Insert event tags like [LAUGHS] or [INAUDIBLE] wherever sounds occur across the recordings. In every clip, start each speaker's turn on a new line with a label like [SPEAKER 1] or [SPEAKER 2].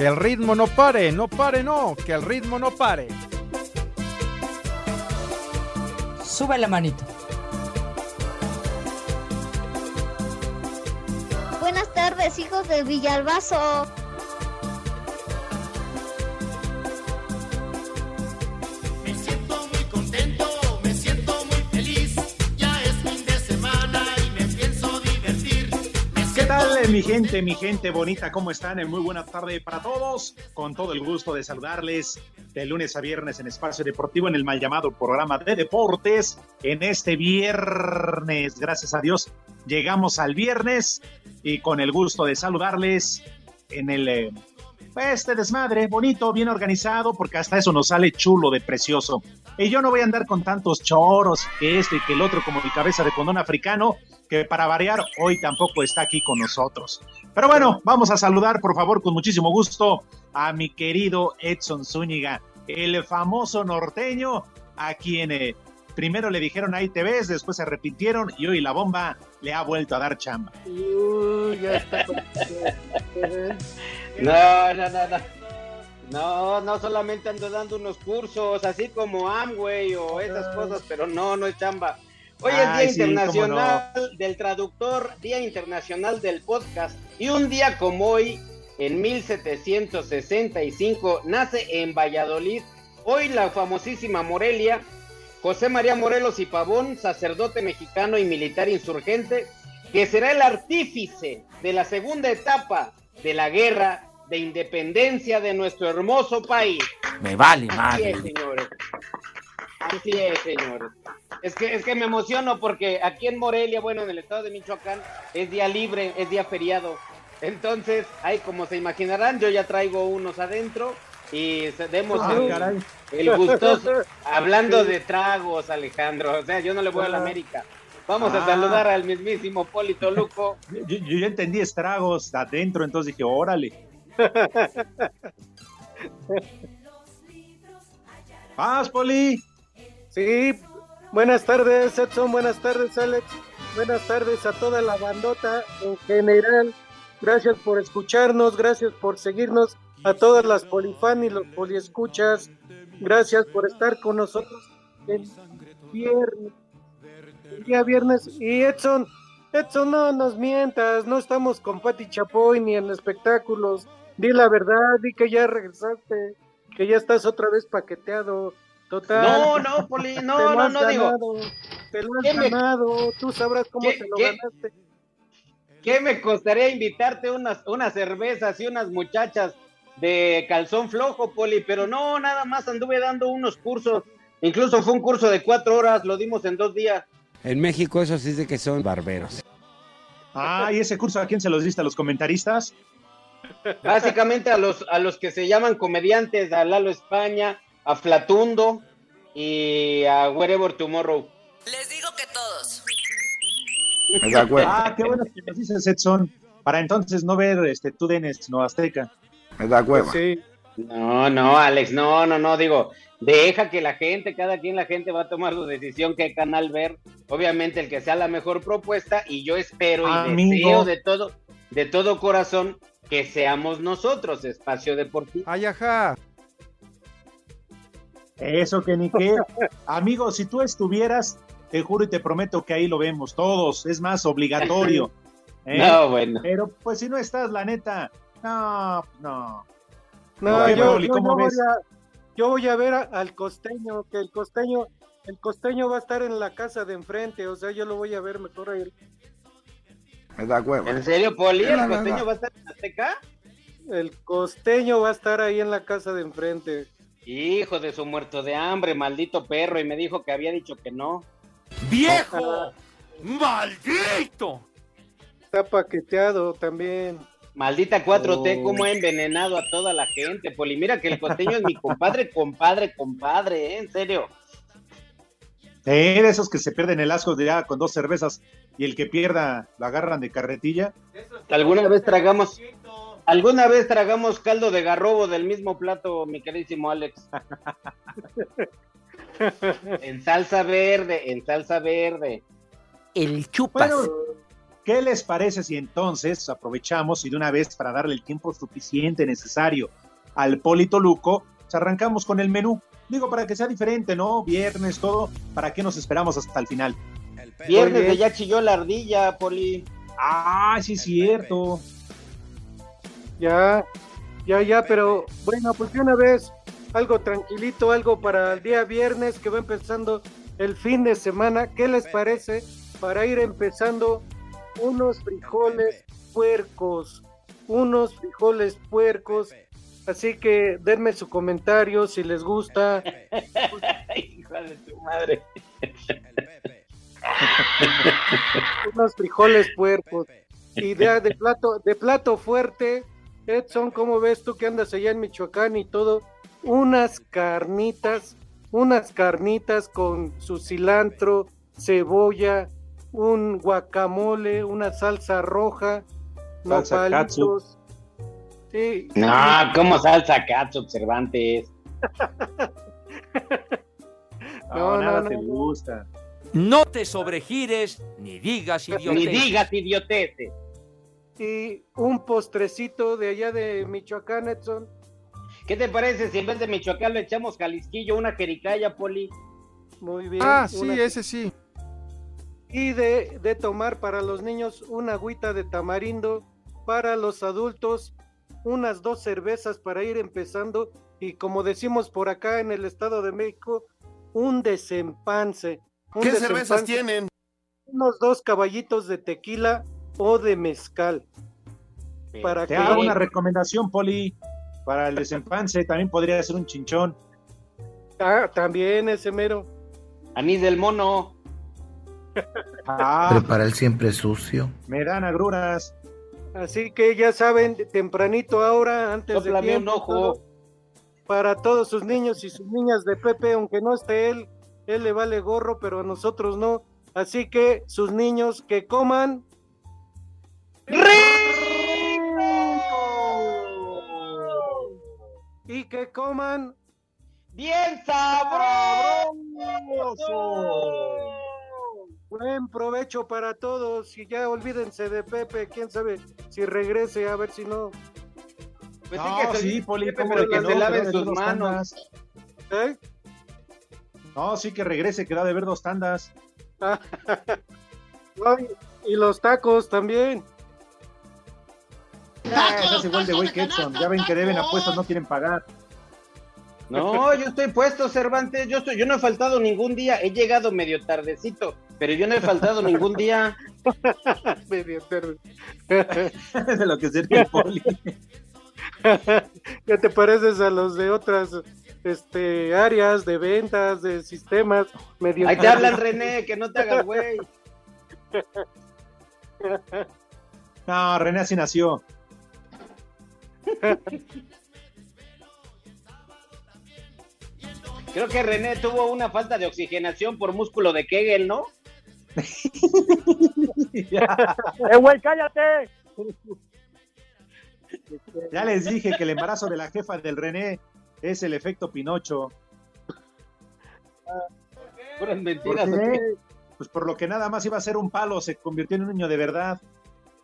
[SPEAKER 1] Que el ritmo no pare, no pare, no. Que el ritmo no pare.
[SPEAKER 2] Sube la manito.
[SPEAKER 3] Buenas tardes, hijos de Villalbazo.
[SPEAKER 4] Mi gente, mi gente bonita? ¿Cómo están? Muy buena tarde para todos. Con todo el gusto de saludarles de lunes a viernes en Espacio Deportivo en el mal llamado programa de deportes. En este viernes, gracias a Dios, llegamos al viernes y con el gusto de saludarles en el eh, pues, este desmadre bonito, bien organizado, porque hasta eso nos sale chulo de precioso. Y yo no voy a andar con tantos choros, que esto y que el otro, como mi cabeza de condón africano, que para variar hoy tampoco está aquí con nosotros. Pero bueno, vamos a saludar, por favor, con muchísimo gusto a mi querido Edson Zúñiga, el famoso norteño, a quien eh, primero le dijeron ahí te ves, después se arrepintieron y hoy la bomba le ha vuelto a dar chamba.
[SPEAKER 5] No, no, no, no. No, no solamente ando dando unos cursos, así como Amway o esas cosas, pero no, no es chamba. Hoy es Día Internacional del Traductor, Día Internacional del Podcast, y un día como hoy, en 1765, nace en Valladolid, hoy la famosísima Morelia, José María Morelos y Pavón, sacerdote mexicano y militar insurgente, que será el artífice de la segunda etapa de la guerra de independencia de nuestro hermoso país.
[SPEAKER 6] Me vale
[SPEAKER 5] Así
[SPEAKER 6] madre.
[SPEAKER 5] es, señores. Así es, señores. Es que, es que me emociono porque aquí en Morelia, bueno, en el estado de Michoacán, es día libre, es día feriado. Entonces, ahí como se imaginarán, yo ya traigo unos adentro y demos
[SPEAKER 4] Ah,
[SPEAKER 5] el, el gustoso. [LAUGHS] Hablando de tragos, Alejandro. O sea, yo no le voy a la América. Vamos a
[SPEAKER 4] Ah.
[SPEAKER 5] saludar al mismísimo Polito Luco.
[SPEAKER 4] Yo, yo ya entendí estragos adentro, entonces dije, órale. [LAUGHS] Paz, Poli.
[SPEAKER 7] Sí, buenas tardes Edson, buenas tardes Alex, buenas tardes a toda la bandota en general. Gracias por escucharnos, gracias por seguirnos, a todas las polifan y los poliescuchas. Gracias por estar con nosotros el viernes, el día viernes. Y Edson, Edson, no nos mientas, no estamos con Pati Chapoy ni en espectáculos. Di la verdad, di que ya regresaste, que ya estás otra vez paqueteado. Total.
[SPEAKER 5] No, no, Poli,
[SPEAKER 7] Te
[SPEAKER 5] no,
[SPEAKER 7] lo
[SPEAKER 5] no,
[SPEAKER 7] has
[SPEAKER 5] no, digo.
[SPEAKER 7] ganado, Te lo has
[SPEAKER 5] ¿Qué me-
[SPEAKER 7] ganado, tú sabrás cómo
[SPEAKER 5] ¿Qué-
[SPEAKER 7] te lo
[SPEAKER 5] qué?
[SPEAKER 7] ganaste.
[SPEAKER 5] ¿Qué me costaría invitarte unas, unas cervezas y unas muchachas de calzón flojo, Poli? Pero no, nada más anduve dando unos cursos. Incluso fue un curso de cuatro horas, lo dimos en dos días.
[SPEAKER 8] En México eso sí de que son barberos.
[SPEAKER 4] Ah, ¿y ese curso a quién se los diste? ¿A los comentaristas?
[SPEAKER 5] Básicamente a los, a los que se llaman comediantes, a Lalo España, a Flatundo y a Wherever Tomorrow.
[SPEAKER 2] Les digo que todos.
[SPEAKER 4] Ah, qué bueno que nos dices, Edson. Para entonces no ver este TUDN no Azteca.
[SPEAKER 7] Sí,
[SPEAKER 5] No, no, Alex, no, no, no, digo, deja que la gente, cada quien la gente va a tomar su decisión qué canal ver, obviamente el que sea la mejor propuesta y yo espero y
[SPEAKER 4] Amigo.
[SPEAKER 5] deseo de todo, de todo corazón que seamos nosotros, Espacio Deportivo.
[SPEAKER 1] Ay, ajá.
[SPEAKER 4] Eso que ni qué. [LAUGHS] Amigo, si tú estuvieras, te juro y te prometo que ahí lo vemos todos. Es más, obligatorio. [LAUGHS] ¿eh?
[SPEAKER 5] No, bueno.
[SPEAKER 4] Pero pues si no estás, la neta, no, no.
[SPEAKER 7] no,
[SPEAKER 4] Oye,
[SPEAKER 7] yo,
[SPEAKER 4] Pauli,
[SPEAKER 7] yo-
[SPEAKER 4] ¿cómo
[SPEAKER 7] yo voy a, yo voy a ver a- al costeño, que el costeño, el costeño va a estar en la casa de enfrente, o sea, yo lo voy a ver mejor a él.
[SPEAKER 5] ¿En serio, Poli? ¿El costeño va a estar en Azteca?
[SPEAKER 7] El costeño va a estar ahí en la casa de enfrente.
[SPEAKER 5] Hijo de su muerto de hambre, maldito perro, y me dijo que había dicho que no.
[SPEAKER 6] ¡Viejo! [LAUGHS] ¡Maldito!
[SPEAKER 7] Está paqueteado también.
[SPEAKER 5] Maldita 4T,
[SPEAKER 4] Oh.
[SPEAKER 5] cómo ha envenenado a toda la gente, Poli. Mira que el costeño es mi compadre, compadre, compadre, ¿eh? en serio.
[SPEAKER 4] Eh, de esos que se pierden el asco de ya con dos cervezas y el que pierda lo agarran de carretilla.
[SPEAKER 5] Alguna vez tragamos, alguna vez tragamos caldo de garrobo del mismo plato, mi queridísimo Alex. [LAUGHS] en salsa verde, en salsa verde.
[SPEAKER 6] El chupas.
[SPEAKER 4] Bueno, ¿qué les parece si entonces aprovechamos y de una vez para darle el tiempo suficiente necesario al Polito Luco, pues arrancamos con el menú? Digo, para que sea diferente, ¿no? Viernes, todo. ¿Para qué nos esperamos hasta el final?
[SPEAKER 5] Viernes de ya chilló la ardilla, Poli.
[SPEAKER 4] Ah, sí, es cierto.
[SPEAKER 7] Ya, ya, ya, pero bueno, pues de una vez, algo tranquilito, algo para el día viernes que va empezando el fin de semana. ¿Qué les parece para ir empezando unos frijoles puercos? Unos frijoles puercos. Así que denme su comentario si les gusta. [LAUGHS]
[SPEAKER 5] Hija de tu madre. [LAUGHS]
[SPEAKER 7] unos frijoles puercos. Y de, [LAUGHS] de plato, de plato fuerte, Edson, ¿cómo ves tú que andas allá en Michoacán y todo? Unas carnitas, unas carnitas con su cilantro, cebolla, un guacamole, una salsa roja,
[SPEAKER 4] Salsa
[SPEAKER 7] nopalitos. Sí.
[SPEAKER 5] No, ¿cómo salsa catsup, Cervantes? [LAUGHS]
[SPEAKER 4] No,
[SPEAKER 7] No,
[SPEAKER 4] nada
[SPEAKER 7] no,
[SPEAKER 4] te
[SPEAKER 7] no.
[SPEAKER 4] gusta.
[SPEAKER 6] No te sobregires ni digas
[SPEAKER 5] Ni
[SPEAKER 6] idioteces.
[SPEAKER 5] digas idioteces.
[SPEAKER 7] Y un postrecito de allá de Michoacán, Edson.
[SPEAKER 5] ¿Qué te parece si en vez de Michoacán le echamos Jalisquillo, una jericaya, Poli?
[SPEAKER 7] Muy bien.
[SPEAKER 1] Ah, sí,
[SPEAKER 7] una-
[SPEAKER 1] ese sí.
[SPEAKER 7] y de, de tomar para los niños una agüita de tamarindo, para los adultos unas dos cervezas para ir empezando y como decimos por acá en el Estado de México, un desempance.
[SPEAKER 9] ¿Qué cervezas tienen?
[SPEAKER 7] Unos dos caballitos de tequila o de mezcal. Para
[SPEAKER 4] Te
[SPEAKER 7] que
[SPEAKER 4] hago una recomendación, Poli. Para el desempance también podría ser un chinchón.
[SPEAKER 7] Ah, también ese mero.
[SPEAKER 5] Anís del mono.
[SPEAKER 4] Ah,
[SPEAKER 10] Prepara el siempre sucio.
[SPEAKER 4] me dan agruras.
[SPEAKER 7] Así que ya saben, tempranito ahora, antes de
[SPEAKER 5] un
[SPEAKER 7] tiempo,
[SPEAKER 5] ojo.
[SPEAKER 7] todo, para todos sus niños y sus niñas de Pepe, aunque no esté él, él le vale gorro, pero a nosotros no. Así que sus niños que coman y que coman
[SPEAKER 5] ¡Bien sabroso!
[SPEAKER 7] buen provecho para todos y ya olvídense de Pepe, quién sabe si regrese, a ver si no.
[SPEAKER 5] Pues
[SPEAKER 4] no,
[SPEAKER 5] sí, que se-
[SPEAKER 4] sí, Poli,
[SPEAKER 5] Pepe,
[SPEAKER 4] ¿cómo
[SPEAKER 5] pero
[SPEAKER 4] que
[SPEAKER 5] que
[SPEAKER 4] no?
[SPEAKER 5] se laven sus manos.
[SPEAKER 7] ¿Eh?
[SPEAKER 4] No, sí que regrese, que da de ver dos tandas. [LAUGHS]
[SPEAKER 7] Ay, y los tacos también.
[SPEAKER 4] Ah, es igual de güey que Edson. Ya ven que deben apuestas, no quieren pagar.
[SPEAKER 5] No, yo estoy puesto, Cervantes. Yo estoy, yo no he faltado ningún día. He llegado medio tardecito, pero yo no he faltado ningún día. [LAUGHS]
[SPEAKER 7] Medio tarde. [LAUGHS]
[SPEAKER 4] de lo que sería el Poli.
[SPEAKER 7] ¿Qué te pareces a los de otras este, áreas de ventas, de sistemas? Medio
[SPEAKER 5] Ahí te hablan, René, que no te hagas güey. [LAUGHS]
[SPEAKER 4] No, René así nació.
[SPEAKER 5] Creo que René tuvo una falta de oxigenación por músculo de Kegel, ¿no? [LAUGHS]
[SPEAKER 7] ¡Eh, güey, cállate!
[SPEAKER 4] Ya les dije que el embarazo de la jefa del René es el efecto Pinocho.
[SPEAKER 5] Puras
[SPEAKER 4] ¿Por
[SPEAKER 5] mentiras.
[SPEAKER 4] qué? Pues por lo que nada más iba a ser un palo, se convirtió en un niño de verdad.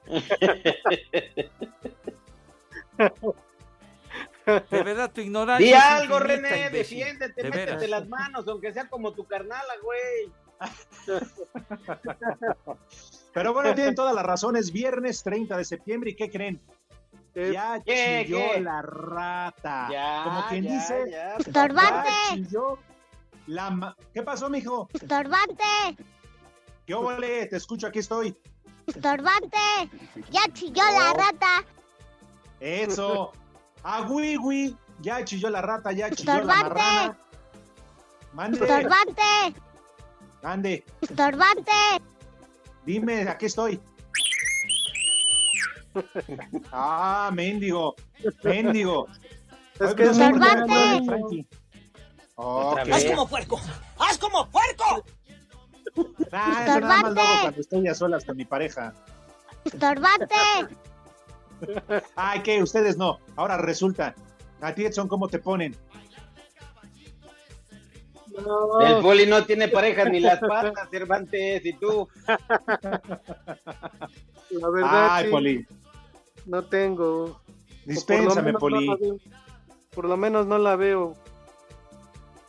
[SPEAKER 4] [LAUGHS]
[SPEAKER 6] De verdad, tu ignorancia.
[SPEAKER 5] Di algo, René,
[SPEAKER 6] imbécil.
[SPEAKER 5] defiéndete,
[SPEAKER 6] De
[SPEAKER 5] métete
[SPEAKER 6] veras.
[SPEAKER 5] las manos, aunque sea como tu carnala, güey. [LAUGHS]
[SPEAKER 4] Pero bueno, tienen todas las razones. Viernes 30 de septiembre, ¿y qué creen? Ya
[SPEAKER 5] ¿Qué,
[SPEAKER 4] chilló
[SPEAKER 5] qué?
[SPEAKER 4] la rata.
[SPEAKER 5] Ya,
[SPEAKER 4] Como quien
[SPEAKER 5] ya,
[SPEAKER 4] dice,
[SPEAKER 5] ya.
[SPEAKER 3] Estorbante,
[SPEAKER 4] ya chilló la ma- ¿Qué pasó, mijo?
[SPEAKER 3] estorbante,
[SPEAKER 4] ¿Qué ole? Te escucho, aquí estoy.
[SPEAKER 3] estorbante. Ya chilló la rata.
[SPEAKER 4] Eso. A Wiwi, ya chilló la rata, ya chilló la
[SPEAKER 3] Estorbante.
[SPEAKER 4] marrana. Mande,
[SPEAKER 3] Estorbante,
[SPEAKER 4] mande.
[SPEAKER 3] estorbante.
[SPEAKER 4] Dime, aquí estoy. Ah, mendigo, mendigo.
[SPEAKER 7] Es que
[SPEAKER 4] no
[SPEAKER 7] es un
[SPEAKER 4] por qué
[SPEAKER 3] Estorbante.
[SPEAKER 4] me hablan de Frankie.
[SPEAKER 5] Otra
[SPEAKER 4] Ok.
[SPEAKER 5] vez.
[SPEAKER 2] ¡Haz como puerco! ¡Haz como puerco!
[SPEAKER 4] Ah, eso nada más lo hago
[SPEAKER 3] Estorbante.
[SPEAKER 4] cuando estoy a solas con mi pareja.
[SPEAKER 3] Estorbante.
[SPEAKER 4] Ay, que ustedes no. Ahora resulta. A ti, Edson, ¿cómo te ponen?
[SPEAKER 7] No,
[SPEAKER 5] El poli no tiene pareja ni las patas, Cervantes, y tú.
[SPEAKER 7] la verdad,
[SPEAKER 4] Ay,
[SPEAKER 7] sí,
[SPEAKER 4] Poli.
[SPEAKER 7] No tengo. Por
[SPEAKER 4] Dispénsame,
[SPEAKER 7] no
[SPEAKER 4] Poli.
[SPEAKER 7] por lo menos no la veo.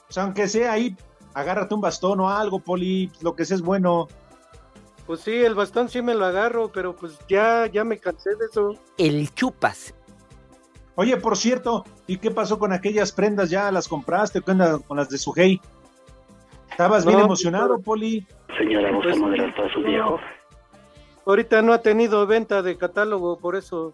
[SPEAKER 4] O sea, aunque sea ahí, agárrate un bastón o algo, Poli. Lo que sea es bueno.
[SPEAKER 7] Pues sí, el bastón sí me lo agarro, pero pues ya, ya me cansé de eso.
[SPEAKER 6] El chupas.
[SPEAKER 4] Oye, por cierto, ¿y qué pasó con aquellas prendas? ¿Ya las compraste? ¿Qué onda con las de Sujei? ¿Estabas bien emocionado, Poli?
[SPEAKER 9] Señora, ¿gusta
[SPEAKER 7] Pues,
[SPEAKER 9] moderar para su
[SPEAKER 7] no.
[SPEAKER 9] viejo?
[SPEAKER 7] Ahorita no ha tenido venta de catálogo, por eso.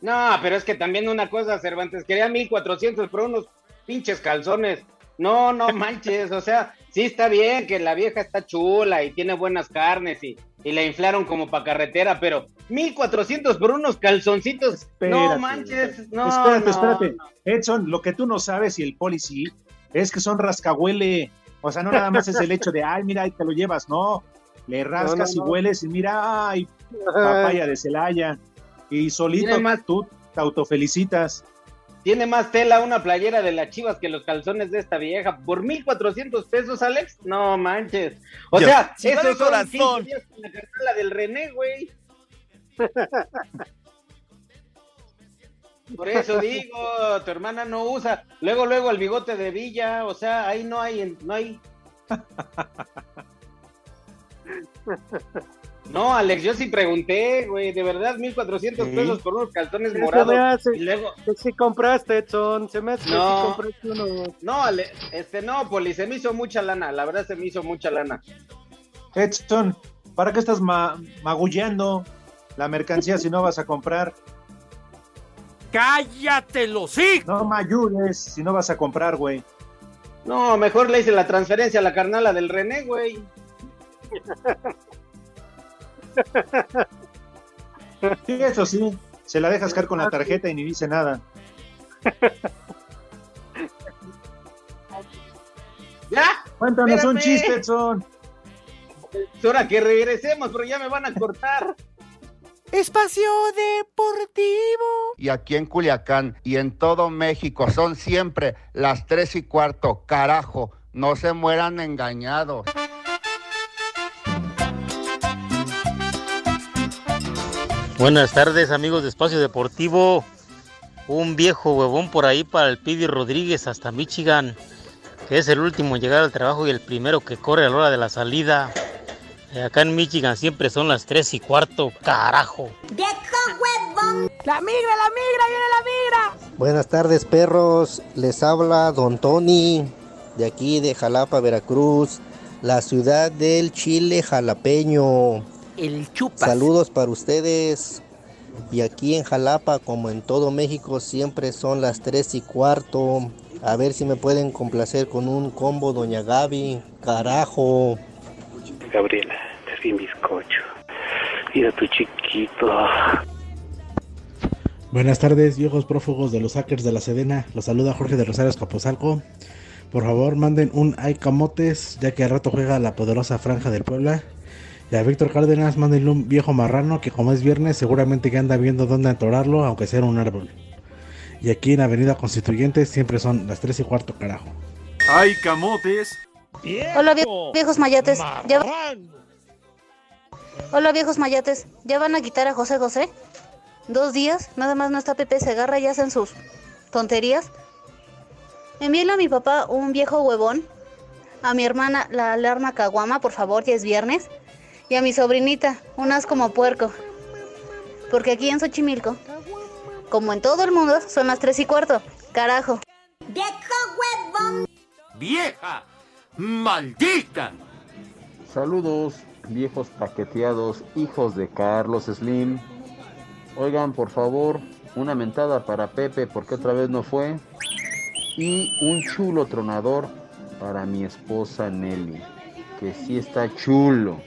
[SPEAKER 5] No, pero es que también una cosa, Cervantes, quería 1400 por unos pinches calzones. No, no [LAUGHS] manches, o sea, sí está bien que la vieja está chula y tiene buenas carnes y, y la inflaron como para carretera, pero 1400 por unos calzoncitos. no
[SPEAKER 4] Espérate,
[SPEAKER 5] manches, no.
[SPEAKER 4] espérate,
[SPEAKER 5] no,
[SPEAKER 4] espérate.
[SPEAKER 5] no.
[SPEAKER 4] Edson, lo que tú no sabes y el Poli sí, es que son rascahuele. O sea, no nada más es el hecho de, ay, mira, ahí te lo llevas. No, le rascas
[SPEAKER 7] no, no.
[SPEAKER 4] y hueles y mira, ay, papaya de Celaya. Y solito
[SPEAKER 5] Tiene más-
[SPEAKER 4] tú te autofelicitas.
[SPEAKER 5] Tiene más tela una playera de las chivas que los calzones de esta vieja. ¿Por 1400 pesos, Alex? No manches. O
[SPEAKER 6] Yo-
[SPEAKER 5] sea,
[SPEAKER 6] Ciudad
[SPEAKER 5] eso son
[SPEAKER 6] corazón.
[SPEAKER 5] 15 días con la cartela del René, güey. [LAUGHS] Por eso digo, tu hermana no usa. Luego, luego el bigote de Villa, o sea, ahí no hay, no hay. [LAUGHS] No, Alex, yo sí pregunté, güey, de verdad, 1400
[SPEAKER 4] Sí.
[SPEAKER 5] pesos por unos calzones
[SPEAKER 7] Se me
[SPEAKER 5] morados.
[SPEAKER 7] hace
[SPEAKER 5] Y luego,
[SPEAKER 7] que sí compraste, Edson. Se me hace que
[SPEAKER 5] No.
[SPEAKER 7] sí compraste uno.
[SPEAKER 5] no, Ale- este no, Poli, se me hizo mucha lana, la verdad se me hizo mucha lana.
[SPEAKER 4] Edson, ¿para qué estás ma- magullando la mercancía si no vas a comprar?
[SPEAKER 6] ¡Cállate los hijos!
[SPEAKER 4] No me ayudes si no vas a comprar, güey.
[SPEAKER 5] No, mejor le hice la transferencia a la carnala del René, güey.
[SPEAKER 4] Sí, eso sí. Se la dejas caer con la tarjeta y ni dice nada.
[SPEAKER 5] ¿Ya?
[SPEAKER 4] Cuéntanos un
[SPEAKER 5] Espérame.
[SPEAKER 4] chiste, Edson.
[SPEAKER 5] Es hora que regresemos, pero ya me van a cortar.
[SPEAKER 6] Espacio Deportivo.
[SPEAKER 10] Y aquí en Culiacán y en todo México son siempre las tres y cuarto. Carajo, no se mueran engañados.
[SPEAKER 11] Buenas tardes amigos de Espacio Deportivo. Un viejo huevón por ahí para el Pidi Rodríguez hasta Michigan, que es el último en llegar al trabajo y el primero que corre a la hora de la salida. Eh, Acá en Michigan siempre son las 3 y cuarto, carajo.
[SPEAKER 3] La migra, la migra, viene la migra.
[SPEAKER 12] Buenas tardes, perros. Les habla Don Tony, de aquí de Jalapa, Veracruz, la ciudad del Chile jalapeño.
[SPEAKER 6] El chupas.
[SPEAKER 12] Saludos para ustedes. Y aquí en Jalapa, como en todo México, siempre son las 3 y cuarto. A ver si me pueden complacer con un combo, Doña Gaby. Carajo.
[SPEAKER 9] Gabriela, te vi bizcocho. Mira tu chiquito.
[SPEAKER 13] Buenas tardes, viejos prófugos de los hackers de la Sedena. Los saluda Jorge de Rosario Escapozalco. Por favor, manden un ay camotes, ya que al rato juega la poderosa franja del Puebla. Y a Víctor Cárdenas, mándenle un viejo marrano que como es viernes seguramente que anda viendo dónde atorarlo, aunque sea en un árbol. Y aquí en Avenida Constituyentes siempre son las 3 y cuarto, carajo.
[SPEAKER 14] ¡Ay, camotes!
[SPEAKER 15] Hola vie- viejos mayates. ¿Ya... Hola viejos mayates. ¿Ya van a quitar a José José? Dos días, nada más no está Pepe Segarra y hacen sus tonterías. Envíenle a mi papá un viejo huevón. A mi hermana la alarma caguama, por favor, ya es viernes. Y a mi sobrinita, unas como puerco. Porque aquí en Xochimilco, como en todo el mundo, son las tres y cuarto. Carajo.
[SPEAKER 6] ¡Vieja! ¡Maldita!
[SPEAKER 16] Saludos, viejos paqueteados, hijos de Carlos Slim. Oigan, por favor, una mentada para Pepe porque otra vez no fue. Y un chulo tronador para mi esposa Nelly, que sí está chulo.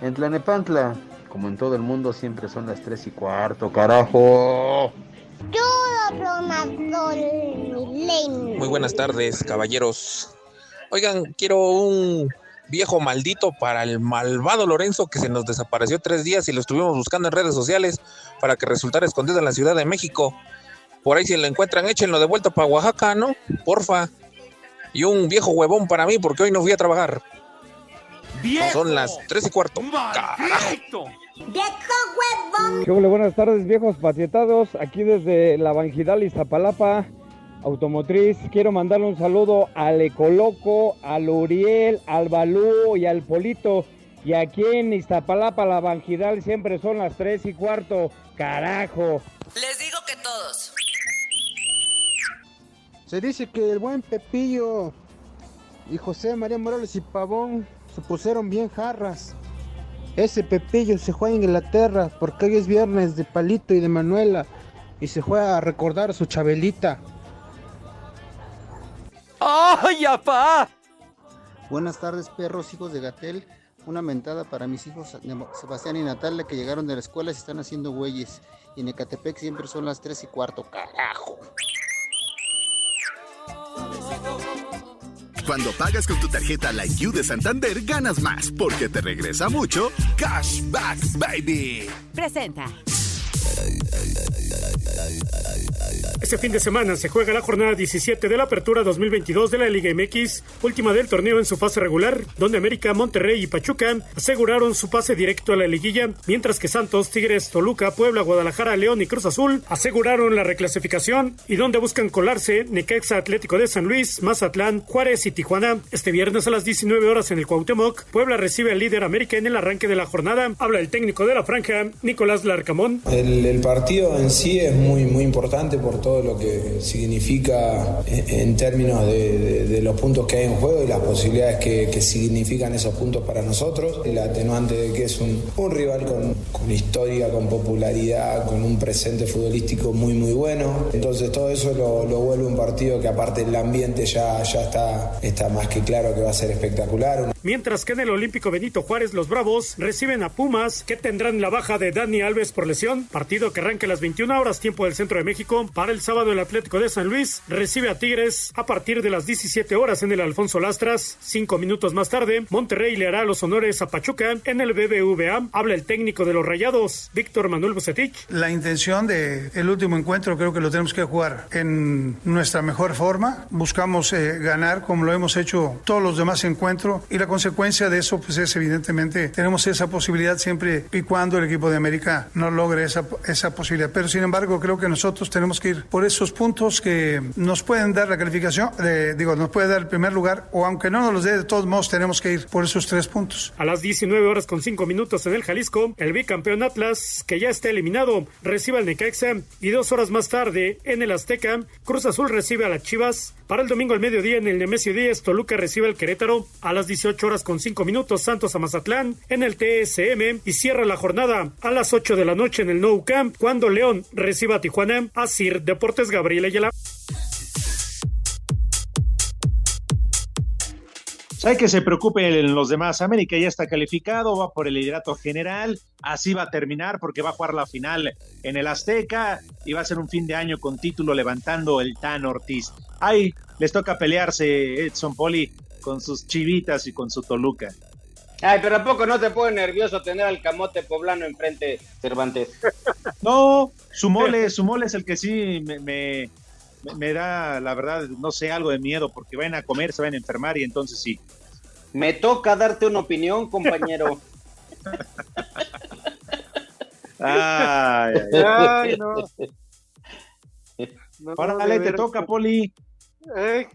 [SPEAKER 16] En Tlanepantla, como en todo el mundo, siempre son las 3 y cuarto, carajo.
[SPEAKER 17] Muy buenas tardes, caballeros. Oigan, quiero un viejo maldito para el malvado Lorenzo que se nos desapareció tres días y lo estuvimos buscando en redes sociales para que resultara escondido en la Ciudad de México. Por ahí si lo encuentran, échenlo de vuelta para Oaxaca, ¿no? Porfa. Y un viejo huevón para mí porque hoy no fui a trabajar. Son las tres y cuarto. Carajo.
[SPEAKER 18] ¿Qué? Buenas tardes, viejos patietados. Aquí desde la Bangidal Iztapalapa, automotriz. Quiero mandarle un saludo al Ecoloco, al Uriel, al Balú y al Polito. Y aquí en Iztapalapa, la Bangidal, siempre son las tres y cuarto. Carajo.
[SPEAKER 19] Les digo que todos.
[SPEAKER 20] Se dice que el buen Pepillo y José María Morales y Pavón se pusieron bien jarras. Ese Pepillo se juega en Inglaterra porque hoy es viernes de Palito y de Manuela y se juega a recordar a su Chabelita.
[SPEAKER 6] ¡Ay, apá!
[SPEAKER 21] Buenas tardes, perros, hijos de Gatel. Una mentada para mis hijos Sebastián y Natalia que llegaron de la escuela y se están haciendo güeyes. Y en Ecatepec siempre son las 3 y cuarto, carajo.
[SPEAKER 22] Cuando pagas con tu tarjeta Like You de Santander, ganas más, porque te regresa mucho Cashback Baby.
[SPEAKER 23] Presenta.
[SPEAKER 24] Este fin de semana se juega la jornada 17 de la Apertura 2022 de la Liga MX, última del torneo en su fase regular, donde América, Monterrey y Pachuca aseguraron su pase directo a la liguilla, mientras que Santos, Tigres, Toluca, Puebla, Guadalajara, León y Cruz Azul aseguraron la reclasificación y donde buscan colarse Necaxa Atlético de San Luis, Mazatlán, Juárez y Tijuana. Este viernes a las 19 horas en el Cuauhtémoc, Puebla recibe al líder América en el arranque de la jornada. Habla el técnico de la franja, Nicolás Larcamón.
[SPEAKER 25] El partido en sí es muy, muy importante por todo lo que significa en, términos de, los puntos que hay en juego y las posibilidades que, significan esos puntos para nosotros. El atenuante de que es un, rival con, con historia, con popularidad, con un presente futbolístico muy, muy bueno. Entonces todo eso lo, lo vuelve un partido que aparte el ambiente ya, ya está, está más que claro que va a ser espectacular.
[SPEAKER 24] Mientras que en el Olímpico Benito Juárez, los Bravos reciben a Pumas, que tendrán la baja de Dani Alves por lesión. Partido que arranca las 21 horas, tiempo del centro de México. Para el sábado, el Atlético de San Luis recibe a Tigres a partir de las 17 horas en el Alfonso Lastras. Cinco minutos más tarde, Monterrey le hará los honores a Pachuca en el BBVA. Habla el técnico de los Rayados, Víctor Manuel Bucetich.
[SPEAKER 26] La intención del el último encuentro creo que lo tenemos que jugar en nuestra mejor forma. Buscamos eh, ganar como lo hemos hecho todos los demás encuentros y la consecuencia de eso pues es evidentemente tenemos esa posibilidad siempre y cuando el equipo de América no logre esa, esa posibilidad. Pero sin embargo creo que nosotros tenemos que ir por esos puntos que nos pueden dar la calificación, eh, digo, nos puede dar el primer lugar o aunque no nos los dé de todos modos tenemos que ir por esos tres puntos.
[SPEAKER 24] A las 19 horas con 5 minutos en el Jalisco, el bicampeón Atlas, que ya está eliminado, recibe al Necaxa y dos horas más tarde en el Azteca, Cruz Azul recibe a las Chivas. Para el domingo al mediodía en el Nemesio 10, Toluca recibe al Querétaro. A las 18 horas con 5 minutos, Santos a Mazatlán en el TSM y cierra la jornada a las 8 de la noche en el Nou Camp cuando León reciba a Tijuana. A Sir Deportes Gabriel Ayala.
[SPEAKER 4] Hay que se preocupen los demás. América ya está calificado, va por el liderato general. Así va a terminar porque va a jugar la final en el Azteca y va a ser un fin de año con título levantando el Tan Ortiz. Ahí les toca pelearse Edson Poli con sus chivitas y con su Toluca.
[SPEAKER 5] Ay, pero ¿a poco no te pone nervioso tener al camote poblano enfrente, Cervantes? [LAUGHS]
[SPEAKER 4] No, su mole, su mole es el que sí me, me, me da, la verdad, no sé, algo de miedo porque van a comer, se van a enfermar y entonces sí.
[SPEAKER 5] Me toca darte una opinión, compañero. [LAUGHS]
[SPEAKER 4] Ay, ay,
[SPEAKER 7] Ay, no. [LAUGHS] No,
[SPEAKER 4] Órale,
[SPEAKER 7] de
[SPEAKER 4] te toca, Poli.
[SPEAKER 7] Eh,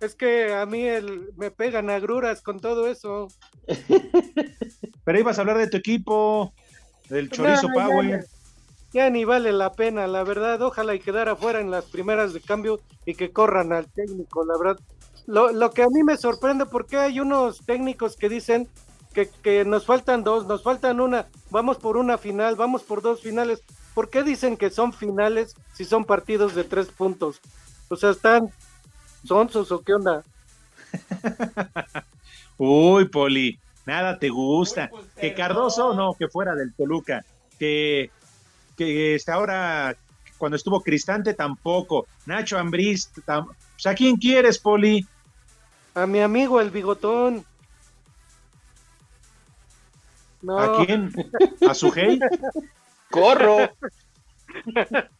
[SPEAKER 7] es que a mí el, me pegan agruras con todo eso. [LAUGHS]
[SPEAKER 4] Pero ibas a hablar de tu equipo, del Chorizo
[SPEAKER 7] No, ya,
[SPEAKER 4] Power.
[SPEAKER 7] Ya ni vale la pena, la verdad. Ojalá y quedara fuera en las primeras de cambio y que corran al técnico, la verdad. Lo, lo que a mí me sorprende, porque hay unos técnicos que dicen que, que nos faltan dos, nos faltan una, vamos por una final, vamos por dos finales. ¿Por qué dicen que son finales si son partidos de tres puntos? O sea, están sonsos o qué onda. [LAUGHS]
[SPEAKER 4] Uy, Poli. Nada te gusta. Que Cardoso, no, que fuera del Toluca. Que, que este, ahora, cuando estuvo Cristante, tampoco. Nacho Ambriz, tam- pues, ¿a quién quieres, Poli?
[SPEAKER 7] A mi amigo el bigotón. No.
[SPEAKER 4] ¿A quién? ¿A su [LAUGHS] hey?
[SPEAKER 5] Corro. [LAUGHS]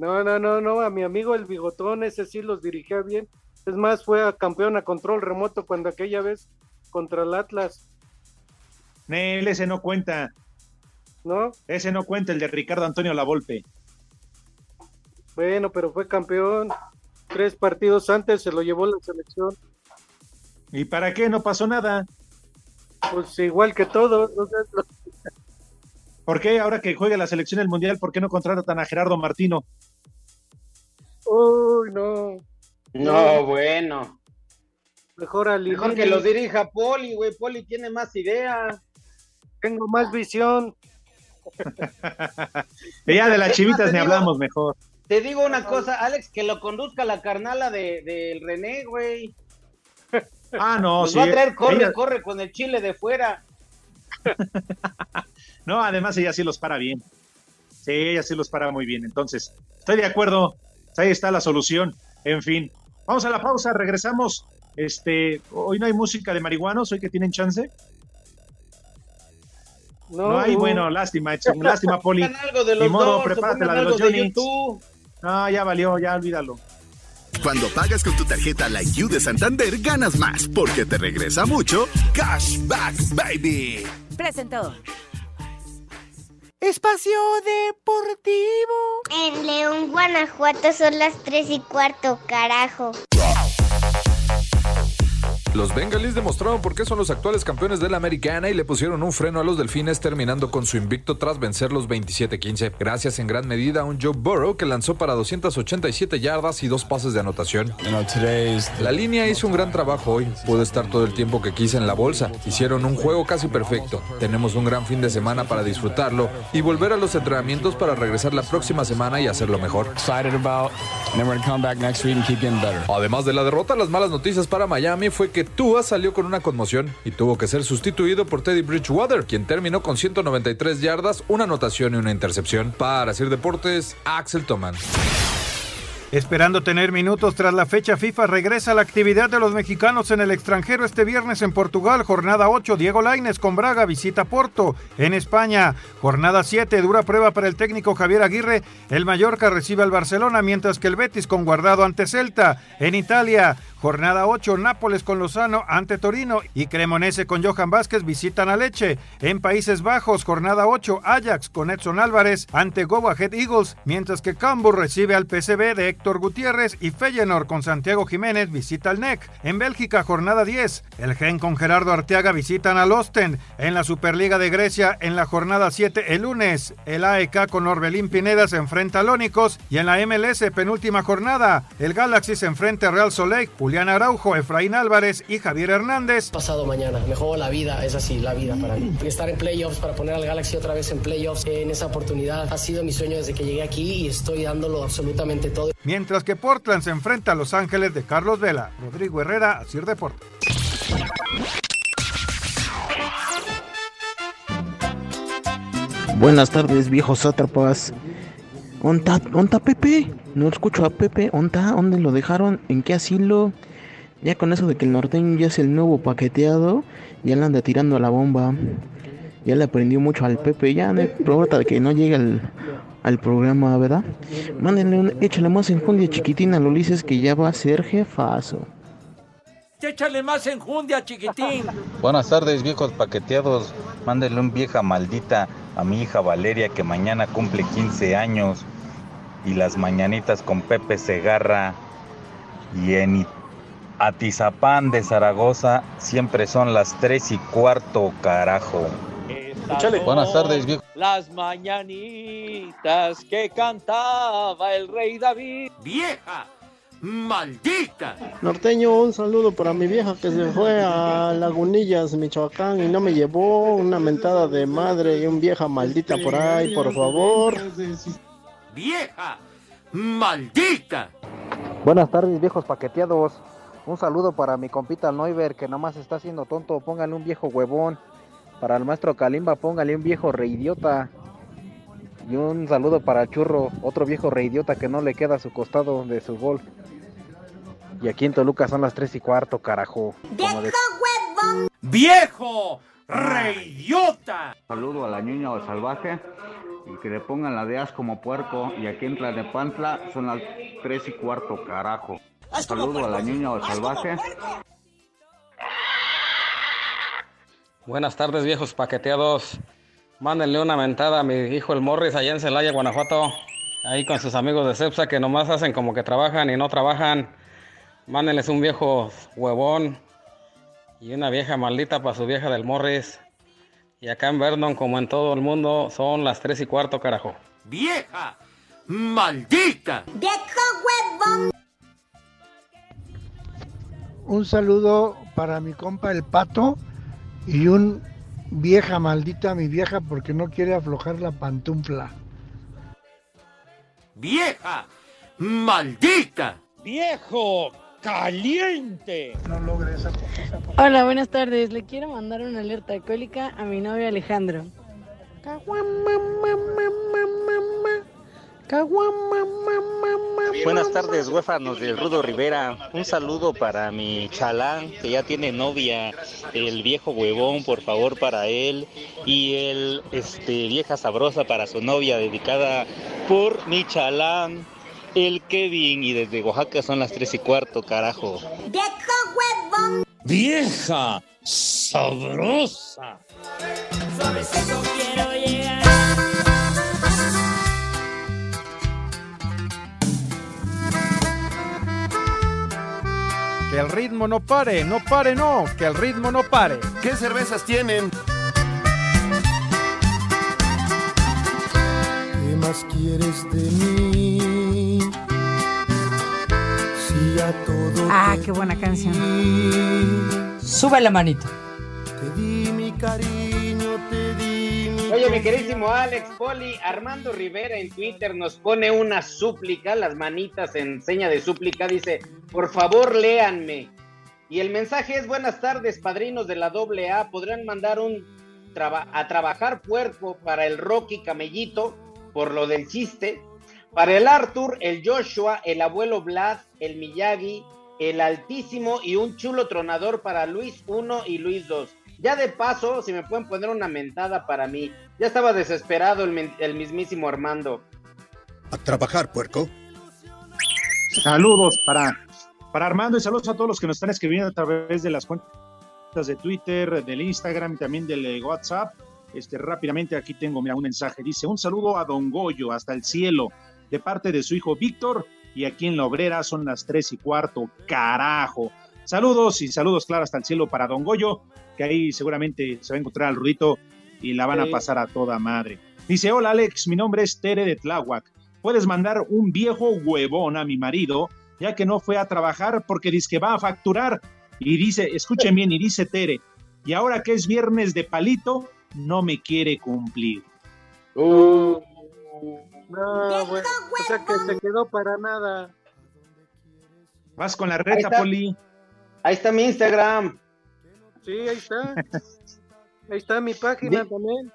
[SPEAKER 7] No, no, no, no, a mi amigo el bigotón, ese sí los dirigía bien. Es más, fue a campeón a control remoto cuando aquella vez contra el Atlas,
[SPEAKER 4] Nel, ese no cuenta.
[SPEAKER 7] ¿no?
[SPEAKER 4] Ese no cuenta, el de Ricardo Antonio Lavolpe.
[SPEAKER 7] Bueno, pero fue campeón. Tres partidos antes se lo llevó la selección.
[SPEAKER 4] ¿Y para qué? No pasó nada.
[SPEAKER 7] Pues igual que todos.
[SPEAKER 4] ¿Por qué ahora que juega la selección del Mundial, por qué no contratan a Gerardo Martino?
[SPEAKER 7] Uy, no.
[SPEAKER 5] No, bueno.
[SPEAKER 7] Mejor a
[SPEAKER 5] Mejor que los dirija Poli, güey. Poli tiene más idea.
[SPEAKER 7] Tengo más visión.
[SPEAKER 4] Ya de las chivitas ni
[SPEAKER 5] digo-
[SPEAKER 4] hablamos mejor.
[SPEAKER 5] Te digo una cosa, Alex, que lo conduzca la carnala de, del René, güey.
[SPEAKER 4] Ah, no,
[SPEAKER 5] Nos
[SPEAKER 4] sí.
[SPEAKER 5] va a traer corre,
[SPEAKER 4] ella-
[SPEAKER 5] corre con el chile de fuera. [LAUGHS]
[SPEAKER 4] No, además ella sí los para bien. Sí, ella sí los para muy bien. Entonces, estoy de acuerdo. Ahí está la solución. En fin, vamos a la pausa, regresamos. Este, hoy no hay música de marihuanos, hoy que tienen chance. No, hay, bueno, lástima, Edson, lástima, [LAUGHS] Poli.
[SPEAKER 5] Algo de
[SPEAKER 4] Ni
[SPEAKER 5] los
[SPEAKER 4] modo,
[SPEAKER 5] dos,
[SPEAKER 4] prepárate la de los Johnny.
[SPEAKER 5] YouTube.
[SPEAKER 4] No, ya valió, ya olvídalo.
[SPEAKER 22] Cuando pagas con tu tarjeta Like You de Santander, ganas más, porque te regresa mucho Cashback Baby.
[SPEAKER 19] Presentó.
[SPEAKER 27] Espacio Deportivo. En León, Guanajuato son las tres y cuarto, carajo.
[SPEAKER 28] Los Bengalis demostraron por qué son los actuales campeones de la americana y le pusieron un freno a los delfines terminando con su invicto tras vencerlos 27-15, gracias en gran medida a un Joe Burrow que lanzó para 287 yardas y dos pases de anotación. La línea hizo un gran trabajo hoy, pude estar todo el tiempo que quise en la bolsa, hicieron un juego casi perfecto, tenemos un gran fin de semana para disfrutarlo y volver a los entrenamientos para regresar la próxima semana y hacerlo mejor. Además de la derrota, las malas noticias para Miami fue que Tua salió con una conmoción y tuvo que ser sustituido por Teddy Bridgewater, quien terminó con 193 yardas, una anotación y una intercepción. Para Sir Deportes, Axel Toman.
[SPEAKER 29] Esperando tener minutos tras la fecha FIFA, regresa la actividad de los mexicanos en el extranjero este viernes en Portugal. Jornada 8, Diego Laines con Braga visita Porto. En España, jornada 7, dura prueba para el técnico Javier Aguirre. El Mallorca recibe al Barcelona, mientras que el Betis con guardado ante Celta. En Italia, jornada 8, Nápoles con Lozano ante Torino y Cremonese con Johan Vázquez visitan a Leche. En Países Bajos, jornada 8, Ajax con Edson Álvarez ante Go Ahead Eagles, mientras que Cambuur recibe al PSV de Héctor Gutiérrez y Feyenoord con Santiago Jiménez visita al NEC. En Bélgica, jornada 10, el Gen con Gerardo Arteaga visitan al Osten. En la Superliga de Grecia, en la jornada 7, el lunes, el AEK con Orbelín Pineda se enfrenta a Lónicos y en la MLS, penúltima jornada, el Galaxy se enfrenta a Real Soleil, Julián Araujo, Efraín Álvarez y Javier Hernández.
[SPEAKER 30] Pasado mañana, me juego la vida, es así, la vida para mí. Estar en playoffs, para poner al Galaxy otra vez en playoffs, en esa oportunidad, ha sido mi sueño desde que llegué aquí y estoy dándolo absolutamente todo.
[SPEAKER 29] Mientras que Portland se enfrenta a Los Ángeles de Carlos Vela. Rodrigo Herrera, Asir Deportes.
[SPEAKER 20] Buenas tardes, viejos sátrapas. ¿Onta, onta Pepe? No escucho a Pepe. ¿Onta? ¿Dónde lo dejaron? ¿En qué asilo? Ya con eso de que el norteño ya es el nuevo paqueteado, ya le anda tirando a la bomba. Ya le aprendió mucho al Pepe. Ya no importa de que no llegue al, al programa, ¿verdad? Mándenle, un, échale más enjundia chiquitina a Ulises que ya va a ser jefazo.
[SPEAKER 6] Échale más enjundia, chiquitín.
[SPEAKER 31] Buenas tardes, viejos paqueteados. Mándenle un vieja maldita a mi hija Valeria que mañana cumple 15 años. Y las mañanitas con Pepe Segarra. Y en Atizapán de Zaragoza siempre son las 3 y cuarto, carajo. Buenas tardes, viejo.
[SPEAKER 6] Las mañanitas que cantaba el rey David. ¡Vieja! ¡Maldita!
[SPEAKER 20] Norteño, un saludo para mi vieja que se fue a Lagunillas, Michoacán y no me llevó una mentada de madre y un vieja maldita por ahí, por favor.
[SPEAKER 6] ¡Vieja! ¡Maldita!
[SPEAKER 32] Buenas tardes, viejos paqueteados.
[SPEAKER 21] Un saludo para mi compita Noiver que nomás está haciendo tonto. Póngale un viejo huevón. Para el maestro Kalimba, póngale un viejo reidiota. Y un saludo para Churro, otro viejo reidiota que no le queda a su costado de su gol. Y aquí en Toluca son las 3 y cuarto, carajo. Como de-
[SPEAKER 6] ¡Viejo! ¡Reidiota!
[SPEAKER 33] Saludo a la ñuña o salvaje y que le pongan la de as como puerco. Y aquí en Tlalnepantla son las tres y cuarto, carajo. Saludo a la ñuña o salvaje.
[SPEAKER 34] Buenas tardes, viejos paqueteados. Mándenle una mentada a mi hijo el Morris allá en Celaya, Guanajuato. Ahí con sus amigos de Cepsa que nomás hacen como que trabajan y no trabajan. Mándenles un viejo huevón y una vieja maldita para su vieja del Morris. Y acá en Vernon, como en todo el mundo, son las tres y cuarto, carajo.
[SPEAKER 6] ¡Vieja! ¡Maldita!
[SPEAKER 32] Un saludo para mi compa el pato y un vieja maldita mi vieja porque no quiere aflojar la pantufla.
[SPEAKER 6] ¡Vieja! ¡Maldita! ¡Viejo! ¡Caliente!
[SPEAKER 32] No logra esa
[SPEAKER 35] Hola, buenas tardes. Le quiero mandar una alerta alcohólica a mi novio Alejandro.
[SPEAKER 36] Buenas tardes, huérfanos del Rudo Rivera. Un saludo para mi chalán que ya tiene novia, el viejo huevón, por favor, para él. Y el este, vieja sabrosa para su novia, dedicada por mi chalán, el Kevin. Y desde Oaxaca son las tres y cuarto, carajo.
[SPEAKER 6] ¡Vieja! ¡Sabrosa!
[SPEAKER 37] Suavecito quiero llegar.
[SPEAKER 29] Que el ritmo no pare, no pare, no, que el ritmo no pare.
[SPEAKER 22] ¿Qué cervezas tienen?
[SPEAKER 23] ¿Qué más quieres de mí? Todo
[SPEAKER 38] Ah, qué buena canción.
[SPEAKER 23] Sube la manito.
[SPEAKER 37] Te di mi cariño, te di mi
[SPEAKER 5] Oye, mi queridísimo Alex Poli, Armando Rivera en Twitter nos pone una súplica, las manitas en seña de súplica, dice, por favor léanme. Y el mensaje es, buenas tardes, padrinos de la doble A, podrán mandar un traba- a trabajar puerco para el Rocky Camellito, por lo del chiste, para el Arthur, el Joshua, el abuelo Blas, el Miyagi, el Altísimo y un chulo tronador para Luis 1 y Luis 2. Ya de paso, si me pueden poner una mentada para mí. Ya estaba desesperado el, mismísimo Armando.
[SPEAKER 22] A trabajar, puerco.
[SPEAKER 4] Saludos para, para Armando y saludos a todos los que nos están escribiendo a través de las cuentas de Twitter, del Instagram y también del eh, WhatsApp. Este, rápidamente aquí tengo mira, un mensaje. Dice, un saludo a Don Goyo hasta el cielo de parte de su hijo Víctor y aquí en la obrera son las tres y cuarto. Carajo. Saludos y saludos, claro, hasta el cielo para Don Goyo, que ahí seguramente se va a encontrar al Rudito y la van a pasar a toda madre. Dice, hola Alex, mi nombre es Tere de Tláhuac. Puedes mandar un viejo huevón a mi marido, ya que no fue a trabajar porque dice que va a facturar. Y dice, escuchen bien, y dice Tere, y ahora que es viernes de palito, no me quiere cumplir.
[SPEAKER 7] No, bueno, o sea que se quedó para nada.
[SPEAKER 4] Vas con la reta. Poli.
[SPEAKER 5] Ahí está mi Instagram.
[SPEAKER 7] Sí, ahí está. Ahí está mi página también.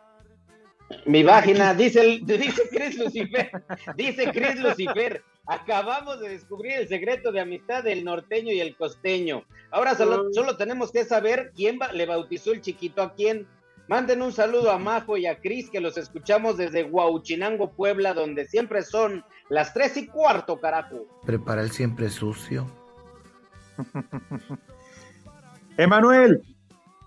[SPEAKER 5] Mi página, dice, el, dice Chris Lucifer, dice Chris Lucifer, acabamos de descubrir el secreto de amistad del norteño y el costeño. Ahora solo, solo tenemos que saber quién ba- le bautizó el chiquito a quién. Manden un saludo a Majo y a Cris, que los escuchamos desde Huauchinango, Puebla, donde siempre son las tres y cuarto, carajo.
[SPEAKER 23] Prepara el siempre sucio. [LAUGHS]
[SPEAKER 4] Emanuel,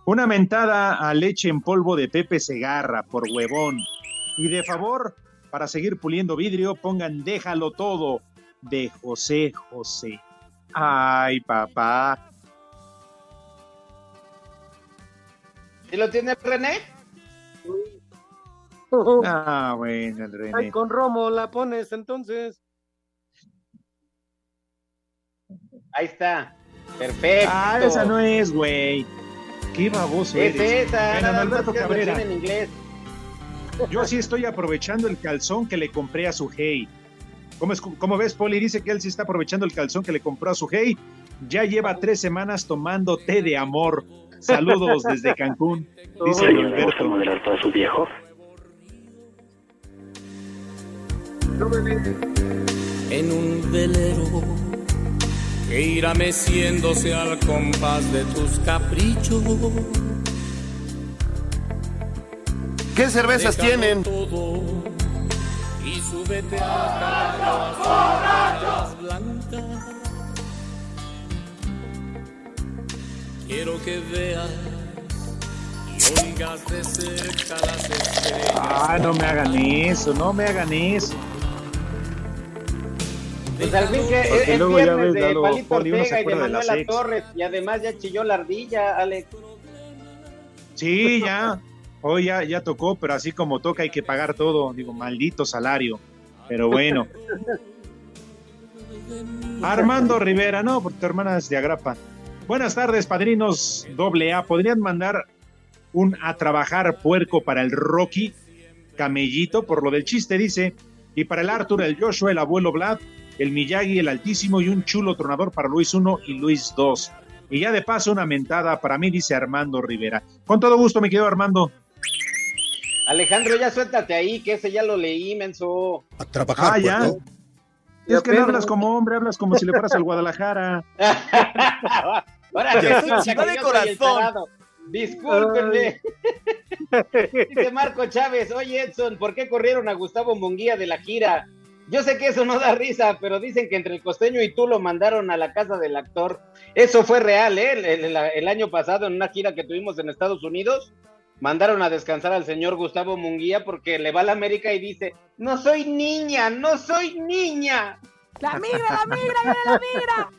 [SPEAKER 4] una mentada a leche en polvo de Pepe Segarra por huevón. Y de favor, para seguir puliendo vidrio, pongan Déjalo todo de José José. Ay, papá.
[SPEAKER 5] ¿Y lo tiene René?
[SPEAKER 4] Ah, bueno, el René.
[SPEAKER 7] Ay, con Romo la pones entonces.
[SPEAKER 5] Ahí está. Perfecto.
[SPEAKER 4] Ah, esa no es, güey. Qué baboso
[SPEAKER 5] Es
[SPEAKER 4] eres.
[SPEAKER 5] esa,
[SPEAKER 4] Ven,
[SPEAKER 5] nada más
[SPEAKER 4] Cabrera.
[SPEAKER 5] versión en inglés.
[SPEAKER 4] Yo sí estoy aprovechando el calzón que le compré a su hey. ¿Cómo, es, ¿Cómo ves, Poli? Dice que él sí está aprovechando el calzón que le compró a su hey. ya lleva tres semanas tomando té de amor. Saludos desde Cancún, dice
[SPEAKER 39] Oye, ¿le gusta
[SPEAKER 4] Alberto.
[SPEAKER 39] moderar para su viejo?
[SPEAKER 40] en un velero que irá meciéndose al compás de tus caprichos.
[SPEAKER 41] ¿Qué cervezas tienen?
[SPEAKER 40] todo y súbete a las blancas. Quiero que veas y oigas de cerca las estrellas.
[SPEAKER 4] Ah, no me hagan eso, no me hagan eso.
[SPEAKER 5] Pues al fin que
[SPEAKER 4] Porque
[SPEAKER 5] es, es
[SPEAKER 4] luego ya ves,
[SPEAKER 5] de
[SPEAKER 4] Lalo,
[SPEAKER 5] Palito
[SPEAKER 4] Poli, uno se
[SPEAKER 5] Ortega y de
[SPEAKER 4] acuerda de las ex.
[SPEAKER 5] Torres y además ya chilló la ardilla, Alex.
[SPEAKER 4] Sí, ya. Hoy ya, ya tocó, pero así como toca hay que pagar todo. Digo, maldito salario. Pero bueno. [LAUGHS] Armando Rivera, no, porque tu hermana es de Agrapa. Buenas tardes, padrinos doble A. ¿Podrían mandar un a trabajar puerco para el Rocky Camellito? Por lo del chiste, dice. Y para el Arthur, el Joshua, el abuelo Vlad, el Miyagi, el Altísimo y un chulo tronador para Luis 1 y Luis 2. Y ya de paso una mentada para mí, dice Armando Rivera. Con todo gusto, me quedo Armando.
[SPEAKER 5] Alejandro, ya suéltate ahí, que ese ya lo leí, menso.
[SPEAKER 41] A trabajar,
[SPEAKER 4] Ah, ya.
[SPEAKER 41] puerco.
[SPEAKER 4] Es que no hablas como hombre, hablas como si le fueras al Guadalajara. [LAUGHS]
[SPEAKER 5] Ahora que
[SPEAKER 41] de corazón.
[SPEAKER 5] Discúlpenme. [LAUGHS] Dice Marco Chávez, oye Edson, ¿por qué corrieron a Gustavo Munguía de la gira? Yo sé que eso no da risa, pero dicen que entre el costeño y tú lo mandaron a la casa del actor. Eso fue real, ¿eh? El, el- el año pasado en una gira que tuvimos en Estados Unidos, mandaron a descansar al señor Gustavo Munguía porque le va a la América y dice, no soy niña, no soy niña.
[SPEAKER 42] La migra, la migra, mira la migra.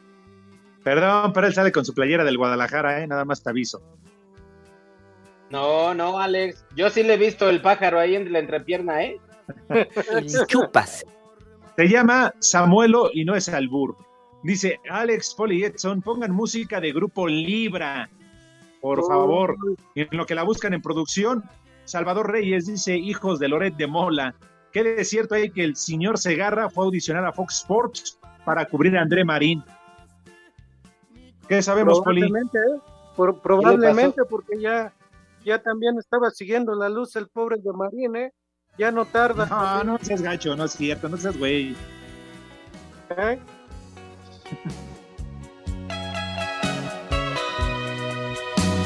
[SPEAKER 4] Perdón, pero él sale con su playera del Guadalajara, ¿eh? Nada más te aviso.
[SPEAKER 5] No, no, Alex. Yo sí le he visto el pájaro ahí en la entrepierna, ¿eh? [LAUGHS]
[SPEAKER 42] Chupas.
[SPEAKER 4] Se llama Samuelo y no es albur. Dice Alex, Poli y Edson, pongan música de grupo Libra, por
[SPEAKER 7] Oh.
[SPEAKER 4] favor. Y en lo que la buscan en producción, Salvador Reyes dice, hijos de Loret de Mola. ¿Qué de cierto hay que el señor Segarra fue a audicionar a Fox Sports para cubrir a André Marín? ¿Qué sabemos, Poli?
[SPEAKER 7] Probablemente, ¿eh? Por- probablemente porque ya, ya también estaba siguiendo la luz el pobre de Marín, ¿eh? Ya no tarda.
[SPEAKER 4] No, no seas gacho, no es cierto, no seas güey.
[SPEAKER 7] ¿Eh?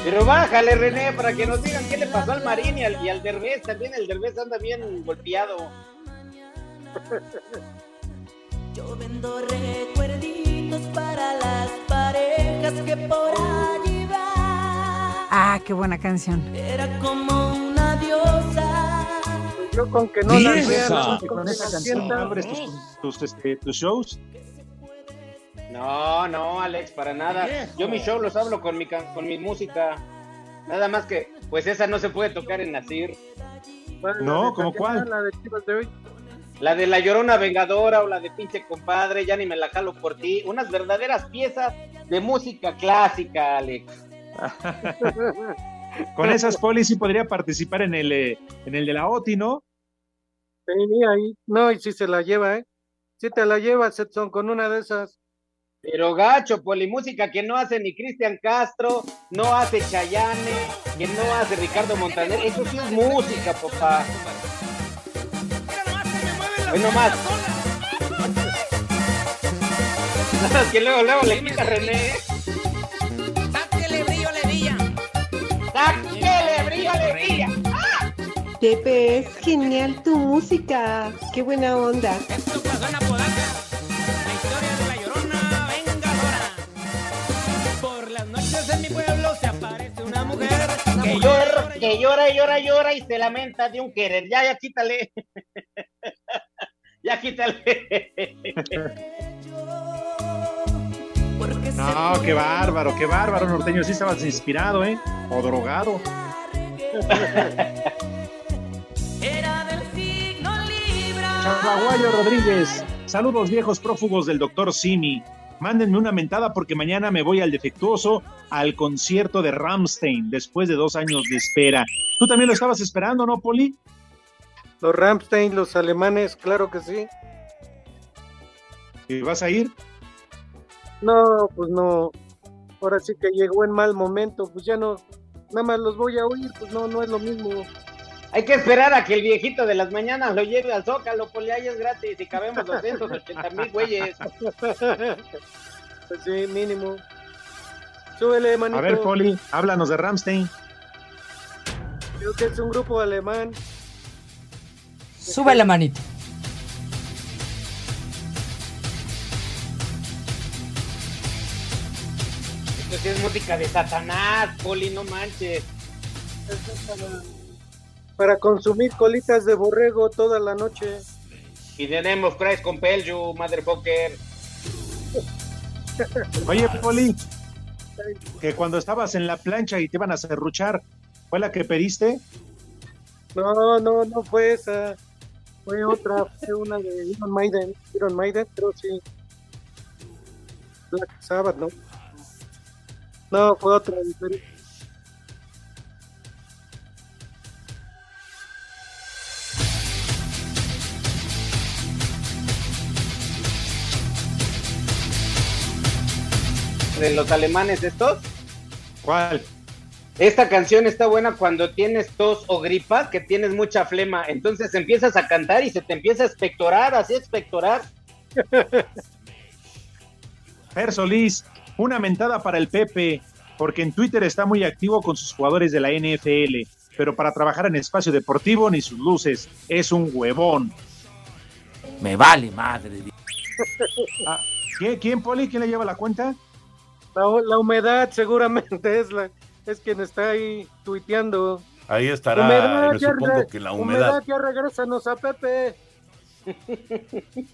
[SPEAKER 5] Pero bájale, René, para que nos digan qué le pasó al Marín y al, y al Derbez. También el Derbez anda bien golpeado.
[SPEAKER 43] Yo vendo recuerditos para las parejas que por allí van.
[SPEAKER 42] Ah, qué buena canción.
[SPEAKER 43] Era como una diosa.
[SPEAKER 7] Yo con que no las vean,
[SPEAKER 4] con esa canción abres tus, tus, este, tus shows.
[SPEAKER 5] No, no, Alex, para nada. Yo mis shows los hablo con mi, can- con mi música. Nada más que, pues esa no se puede tocar en Nacir.
[SPEAKER 4] No, ¿como cuál?
[SPEAKER 7] La de Chivas de hoy.
[SPEAKER 5] La de La Llorona Vengadora o la de Pinche Compadre, ya ni me la jalo por ti. Unas verdaderas piezas de música clásica, Alex. [LAUGHS]
[SPEAKER 4] Con esas polis sí podría participar en el, eh, en el de la OTI, ¿no?
[SPEAKER 7] Sí, ahí. No, y si se la lleva, ¿eh? Si te la llevas, Edson, con una de esas.
[SPEAKER 5] Pero gacho, polimúsica que no hace ni Cristian Castro, no hace Chayane, que no hace Ricardo Montaner. Eso sí es música, papá. Hoy nomás. Nada, [LAUGHS] que luego, luego le quita René. ¿eh?
[SPEAKER 42] Sáquele brillo, levilla.
[SPEAKER 5] ¡Sáquele brillo, levilla!
[SPEAKER 44] Pepe, es genial tu música. Qué buena onda.
[SPEAKER 40] Por las noches en mi pueblo se aparece una mujer
[SPEAKER 5] Que llora, que llora, llora, llora y se lamenta de un querer. Ya, ya quítale. Ya quítale.
[SPEAKER 4] No, qué bárbaro, qué bárbaro, norteño. Sí estabas inspirado, ¿eh? O drogado.
[SPEAKER 43] Era del signo Libra.
[SPEAKER 4] Chavaguayo Rodríguez. Saludos, viejos prófugos del doctor Simi. Mándenme una mentada porque mañana me voy al defectuoso al concierto de Ramstein después de dos años de espera. ¿Tú también lo estabas esperando, no, Poli?
[SPEAKER 7] Los Ramstein, los alemanes, claro que sí.
[SPEAKER 4] ¿Y vas a ir?
[SPEAKER 7] No, pues no. Ahora sí que llegó en mal momento, pues ya no, nada más los voy a oír, pues no, no es lo mismo.
[SPEAKER 5] Hay que esperar a que el viejito de las mañanas lo lleve al Zócalo, Poli, ahí es gratis y cabemos 280 mil güeyes. [LAUGHS]
[SPEAKER 7] Pues sí, mínimo. Súbele, manito.
[SPEAKER 4] A ver, Poli, háblanos de Ramstein.
[SPEAKER 7] Creo que es un grupo alemán.
[SPEAKER 23] Sube la manito.
[SPEAKER 5] Esto sí es música de Satanás, Poli, no manches.
[SPEAKER 7] Para consumir colitas de borrego toda la noche.
[SPEAKER 5] Y tenemos Christ Compel You, motherfucker.
[SPEAKER 4] Oye, Poli, que cuando estabas en la plancha y te iban a serruchar, ¿fue la que pediste?
[SPEAKER 7] No, no, no fue esa. Fue otra, fue una de Iron Maiden. Iron Maiden, pero sí. Black Sabbath, ¿no? No, fue otra diferente.
[SPEAKER 5] De los alemanes estos.
[SPEAKER 4] ¿Cuál?
[SPEAKER 5] Esta canción está buena cuando tienes tos o gripa, que tienes mucha flema. Entonces empiezas a cantar y se te empieza a expectorar, así. [LAUGHS]
[SPEAKER 4] Fer Solís, una mentada para el Pepe, porque en Twitter está muy activo con sus jugadores de la NFL, pero para trabajar en espacio deportivo ni sus luces, es un huevón.
[SPEAKER 6] Me vale madre. [LAUGHS]
[SPEAKER 4] Ah, ¿quién, ¿Quién, Poli? ¿Quién le lleva la cuenta?
[SPEAKER 7] La, la humedad seguramente es la es quien está ahí tuiteando.
[SPEAKER 45] Ahí estará,
[SPEAKER 7] Humedad,
[SPEAKER 45] me supongo que la humedad.
[SPEAKER 7] ya regrésanos a Pepe. [LAUGHS]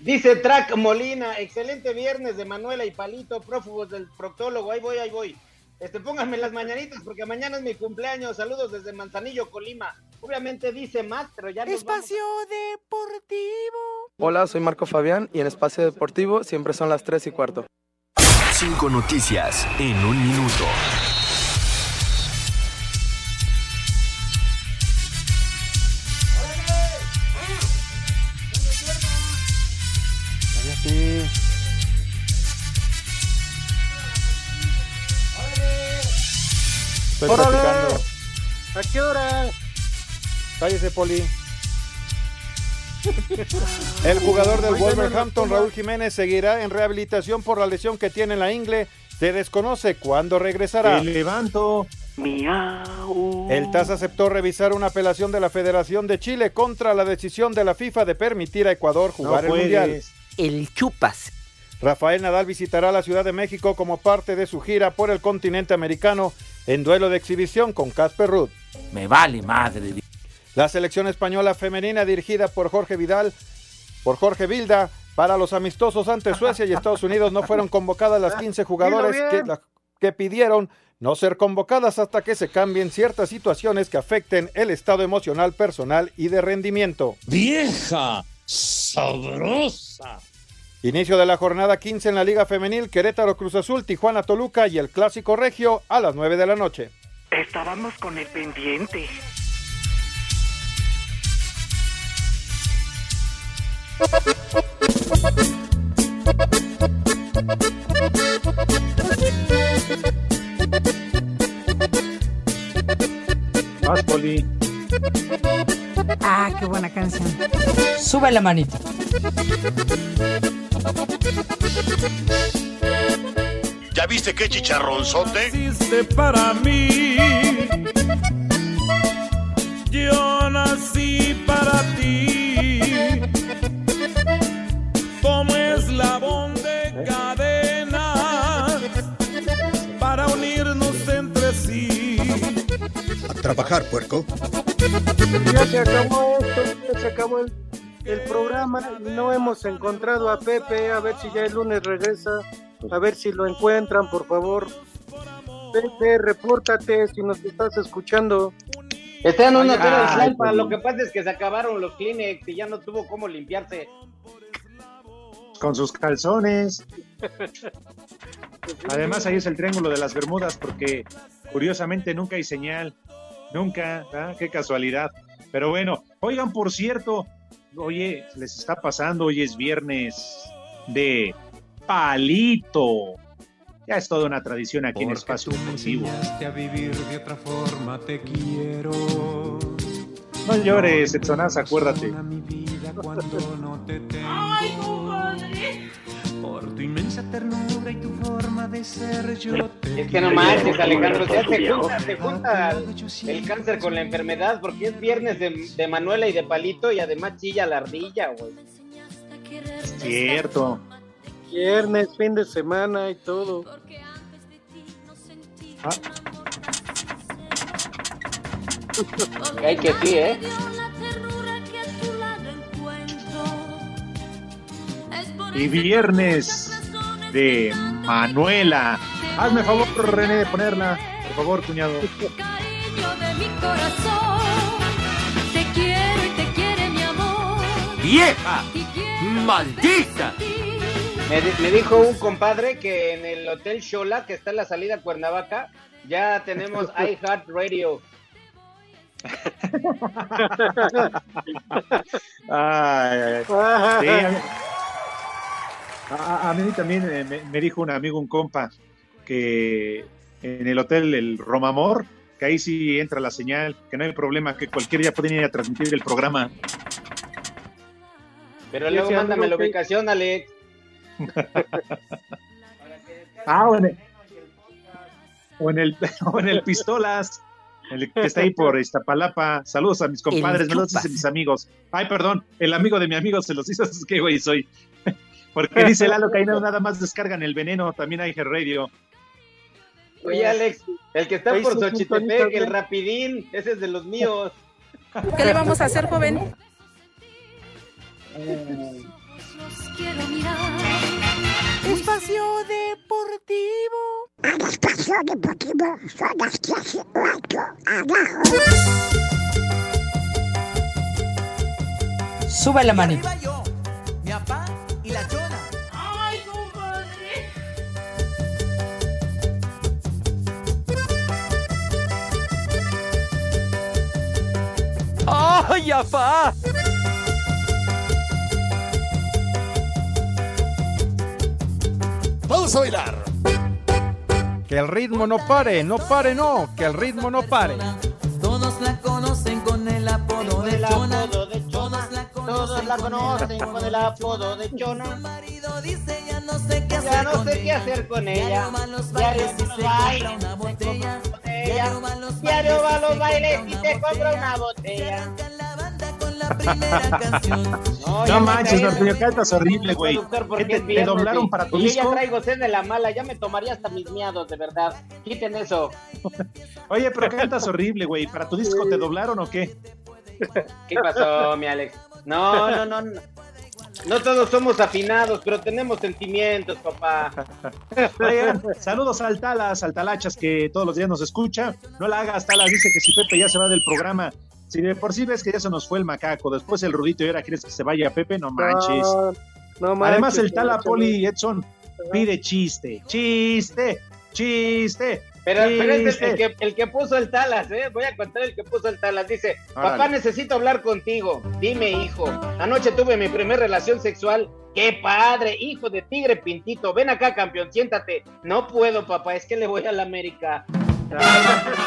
[SPEAKER 5] Dice Track Molina, excelente viernes de Manuela y Palito, prófugos del proctólogo. Ahí voy, ahí voy. Este, pónganme las mañanitas porque mañana es mi cumpleaños. Saludos desde Manzanillo, Colima. Obviamente dice más, pero ya nos vamos.
[SPEAKER 46] Deportivo. Hola, soy Marco Fabián y en Espacio Deportivo siempre son las 3 y cuarto.
[SPEAKER 22] Cinco noticias en un minuto.
[SPEAKER 29] Estoy
[SPEAKER 7] ¡Órale!
[SPEAKER 29] platicando.
[SPEAKER 7] ¿A qué hora?
[SPEAKER 29] Cállese, Poli. El jugador del Wolverhampton, Raúl Jiménez, seguirá en rehabilitación por la lesión que tiene en la ingle. Se desconoce cuándo regresará.
[SPEAKER 4] Te levanto.
[SPEAKER 29] El TAS aceptó revisar una apelación de la Federación de Chile contra la decisión de la FIFA de permitir a Ecuador jugar
[SPEAKER 4] No
[SPEAKER 29] el Mundial.
[SPEAKER 42] El chupas.
[SPEAKER 29] Rafael Nadal visitará la Ciudad de México como parte de su gira por el continente americano en duelo de exhibición con Casper Ruud.
[SPEAKER 6] Me vale madre.
[SPEAKER 29] La selección española femenina dirigida por Jorge Vidal, por Jorge Vilda, para los amistosos ante [LAUGHS] Suecia y Estados Unidos no fueron convocadas las 15 jugadores
[SPEAKER 7] Dilo
[SPEAKER 29] que, la- que pidieron no ser convocadas hasta que se cambien ciertas situaciones que afecten el estado emocional personal y de rendimiento.
[SPEAKER 6] Vieja sabrosa.
[SPEAKER 29] Inicio de la jornada 15 en la Liga Femenil, Querétaro Cruz Azul, Tijuana Toluca y el Clásico Regio a las 9 de la noche.
[SPEAKER 23] Estábamos con el pendiente.
[SPEAKER 4] Vas, Poli.
[SPEAKER 42] Ah, qué buena canción. Sube la manito.
[SPEAKER 45] ¿Ya viste qué chicharronzote?
[SPEAKER 40] Naciste para mí. Yo nací para ti. Como eslabón de cadena
[SPEAKER 45] trabajar, puerco.
[SPEAKER 7] Ya se acabó esto, ya se acabó el, el programa y no hemos encontrado a Pepe. A ver si ya el lunes regresa. A ver si lo encuentran, por favor. Pepe, repórtate si nos estás escuchando.
[SPEAKER 5] Está en una tela de. Lo que pasa es que se acabaron los Kleenex y ya no tuvo cómo limpiarse.
[SPEAKER 4] Con sus calzones. Además, ahí es el triángulo de las Bermudas, porque curiosamente nunca hay señal. Nunca, ¿ah? qué casualidad. Pero bueno, oigan, por cierto, oye, les está pasando, hoy es viernes de palito. Ya es toda una tradición aquí en
[SPEAKER 47] Porque
[SPEAKER 4] Espacio
[SPEAKER 47] me
[SPEAKER 4] Deportivo.
[SPEAKER 47] enseñaste a vivir de otra forma, te quiero.
[SPEAKER 4] No llores, Edsonaza, acuérdate.
[SPEAKER 47] Mi vida cuando no te [LAUGHS] tengo. Tu inmensa ternura y tu forma de ser, yo te
[SPEAKER 5] Es que no manches, Alejandro, ya se junta, se junta el cáncer con la enfermedad porque es viernes de, de Manuela y de Palito y además chilla la ardilla, güey.
[SPEAKER 4] Cierto.
[SPEAKER 7] Viernes, fin de semana y todo.
[SPEAKER 5] Hay que sí, ¿eh?
[SPEAKER 4] Y viernes de Manuela. Hazme favor, René, de ponerla. Por favor, cuñado.
[SPEAKER 43] Cariño de mi corazón. Te quiero y te quiere mi amor.
[SPEAKER 6] ¡Vieja! ¡Maldita!
[SPEAKER 5] Me, di- me dijo un compadre que en el Hotel Shola, que está en la salida a Cuernavaca, ya tenemos [LAUGHS] iHeartRadio.
[SPEAKER 4] Ay, ay, ay. Sí, [LAUGHS] a, mí, a- mí también eh, me, me dijo un amigo, un compa, que en el hotel El Romamor, que ahí sí entra la señal, que no hay problema, que cualquier día pueden ir a transmitir el programa.
[SPEAKER 5] Pero luego mándame la
[SPEAKER 4] que-
[SPEAKER 5] ubicación, Alex. [LAUGHS]
[SPEAKER 4] Ah, o en el, o en el, o en el Pistolas, el que está ahí por Iztapalapa. Saludos a mis compadres, me los dicen mis amigos. Ay, perdón, el amigo de mi amigo se los hizo, [LAUGHS] es que güey soy. Porque dice Lalo que ahí [LAUGHS] no nada más descargan el veneno, también hay radio.
[SPEAKER 5] Oye, Alex, el que está
[SPEAKER 7] Ahí
[SPEAKER 5] por Xochitepec, el rapidín, ese es de los míos.
[SPEAKER 42] ¿Qué le vamos a hacer, joven?
[SPEAKER 43] Mirar.
[SPEAKER 40] Espacio Deportivo.
[SPEAKER 42] Espacio Deportivo son las clases 8 abajo. Sube la mano.
[SPEAKER 40] Mi papá y la chona. ¡Ay,
[SPEAKER 6] apá!
[SPEAKER 45] Vamos a bailar.
[SPEAKER 29] Que el ritmo no pare, no pare, no, que el ritmo no pare.
[SPEAKER 40] Todos la conocen con el apodo de Chona.
[SPEAKER 5] Todos la conocen con el apodo de Chona.
[SPEAKER 40] marido dice ya no sé qué hacer
[SPEAKER 5] Ya no
[SPEAKER 40] con
[SPEAKER 5] sé qué
[SPEAKER 40] ella.
[SPEAKER 5] hacer con ella.
[SPEAKER 40] Diario va a los bailes y se compra una botella. [LAUGHS]
[SPEAKER 5] No,
[SPEAKER 4] No manches, Norteño, cantas horrible, güey.
[SPEAKER 5] Porque
[SPEAKER 4] ¿Qué
[SPEAKER 5] es
[SPEAKER 4] te, te
[SPEAKER 5] viernes,
[SPEAKER 4] doblaron
[SPEAKER 5] y-
[SPEAKER 4] para tu
[SPEAKER 5] y yo ya
[SPEAKER 4] disco?
[SPEAKER 5] traigo sed de la mala, ya me tomaría hasta mis miados, de verdad. Quiten eso. [LAUGHS]
[SPEAKER 4] Oye, pero cantas horrible, güey. ¿Para tu disco te doblaron o qué?
[SPEAKER 5] ¿Qué pasó, mi Alex? No, no, no. No, no todos somos afinados, pero tenemos sentimientos, papá. [LAUGHS]
[SPEAKER 4] Oigan, saludos al Talas, al Talachas que todos los días nos escucha. No la hagas, Talas, dice que si Pepe ya se va del programa. Si de por sí ves que ya se nos fue el macaco, después el Rudito y ahora quieres que se vaya Pepe, no manches.
[SPEAKER 7] No, no manches,
[SPEAKER 4] Además, el Tala
[SPEAKER 7] no,
[SPEAKER 4] Poli Edson pide chiste, chiste, chiste.
[SPEAKER 5] Pero, pero es el- que, el que puso el Talas, ¿eh? Voy a contar el que puso el Talas. Dice, papá, necesito hablar contigo. Dime, hijo. Anoche tuve mi primer relación sexual. ¡Qué padre! Hijo de tigre pintito. Ven acá, campeón, siéntate. No puedo, papá, es que le voy a la América. [LAUGHS]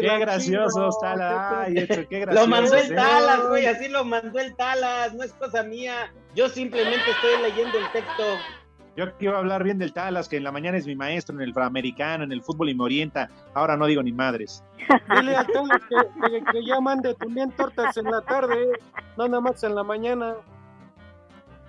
[SPEAKER 4] Qué gracioso está la. Ay, Edson, qué gracioso.
[SPEAKER 5] Lo mandó el
[SPEAKER 4] ¿eh?
[SPEAKER 5] Talas, güey, así lo mandó el Talas, no es cosa mía. Yo simplemente estoy leyendo el texto.
[SPEAKER 4] Yo a hablar bien del Talas, que en la mañana es mi maestro en el americano, en el fútbol y me orienta. Ahora no digo ni madres.
[SPEAKER 7] Dile al Tala que, que, que ya mande también tortas en la tarde, no nada más en la mañana.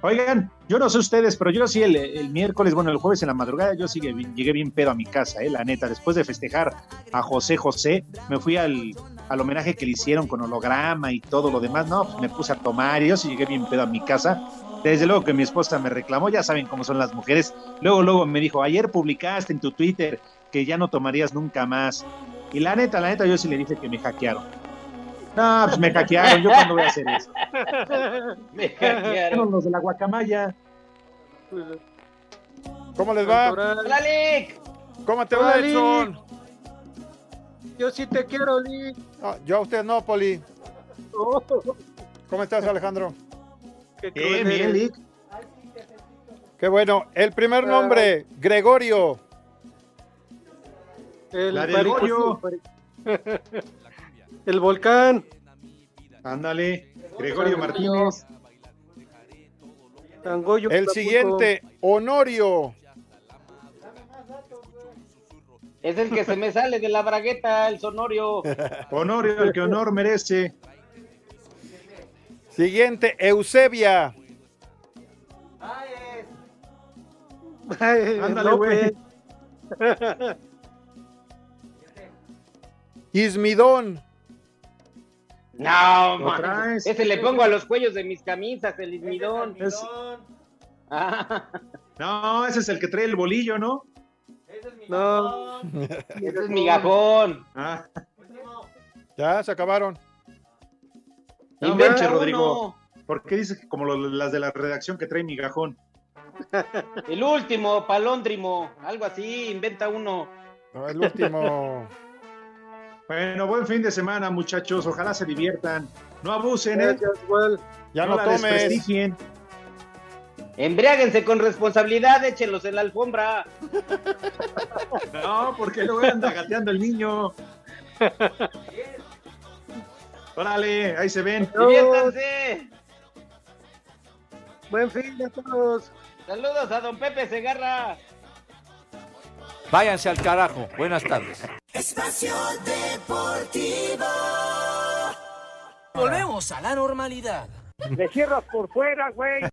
[SPEAKER 4] Oigan, yo no sé ustedes, pero yo sí el, miércoles, bueno, el jueves en la madrugada, yo sí llegué bien pedo a mi casa, eh, la neta. Después de festejar a José José, me fui al, al homenaje que le hicieron con holograma y todo lo demás. No, me puse a tomar y yo sí llegué bien pedo a mi casa. Desde luego que mi esposa me reclamó, ya saben cómo son las mujeres. Luego, luego me dijo, ayer publicaste en tu Twitter que ya no tomarías nunca más. Y la neta, la neta, yo sí le dije que me hackearon. No, pues me hackearon, yo cuándo voy a hacer eso. [LAUGHS]
[SPEAKER 5] Me
[SPEAKER 4] Fueron los de la guacamaya.
[SPEAKER 29] ¿Cómo les va?
[SPEAKER 5] ¡Hola, Lick!
[SPEAKER 29] ¿Cómo te
[SPEAKER 7] Hola,
[SPEAKER 29] va,
[SPEAKER 7] Lick.
[SPEAKER 29] Edson?
[SPEAKER 7] Yo sí te quiero, Lick.
[SPEAKER 29] Ah, yo a usted no, Poli.
[SPEAKER 7] Oh,
[SPEAKER 29] ¿Cómo estás, Alejandro?
[SPEAKER 7] qué
[SPEAKER 4] Bien. Lick.
[SPEAKER 29] Qué bueno. El primer nombre, Gregorio.
[SPEAKER 7] El
[SPEAKER 4] Goyo. [LAUGHS]
[SPEAKER 7] El volcán.
[SPEAKER 4] Ándale. Gregorio Martínez.
[SPEAKER 7] Tangoyo,
[SPEAKER 29] El siguiente, Honorio.
[SPEAKER 5] Es el que se me sale de la bragueta, el sonorio. [LAUGHS]
[SPEAKER 4] Honorio, el que honor merece.
[SPEAKER 29] Siguiente, Eusebia.
[SPEAKER 7] Ay,
[SPEAKER 4] Ándale,
[SPEAKER 7] López.
[SPEAKER 29] Ismidón.
[SPEAKER 5] No,
[SPEAKER 4] ¿Lo
[SPEAKER 5] man.
[SPEAKER 4] traes?
[SPEAKER 5] Ese le pongo a los cuellos de mis camisas, el ismidón.
[SPEAKER 4] Es-
[SPEAKER 5] Ah,
[SPEAKER 4] No, ese es el que trae el bolillo, ¿no?
[SPEAKER 7] No.
[SPEAKER 5] ese es migajón.
[SPEAKER 4] Ah,
[SPEAKER 29] Ya, se acabaron.
[SPEAKER 4] no
[SPEAKER 5] uno.
[SPEAKER 4] Rodrigo. ¿Por qué dices que como lo- las de la redacción que trae migajón?
[SPEAKER 5] El último, palóndrimo, algo así, inventa uno.
[SPEAKER 29] No, el último. [LAUGHS]
[SPEAKER 4] Bueno, buen fin de semana, muchachos. Ojalá se diviertan. No abusen, ¿eh?
[SPEAKER 29] Ya
[SPEAKER 4] no
[SPEAKER 29] no,
[SPEAKER 4] la
[SPEAKER 29] tomes.
[SPEAKER 4] desprestigien.
[SPEAKER 5] Embriáguense con responsabilidad, échenlos en la alfombra.
[SPEAKER 4] No, porque luego anda gateando el niño. Órale, ahí se ven.
[SPEAKER 5] Diviértanse.
[SPEAKER 7] Buen fin a todos.
[SPEAKER 5] Saludos a don Pepe Segarra.
[SPEAKER 6] Váyanse al carajo. Buenas tardes.
[SPEAKER 37] Espacio Deportivo.
[SPEAKER 40] Volvemos a la normalidad.
[SPEAKER 23] Le cierras por fuera, güey.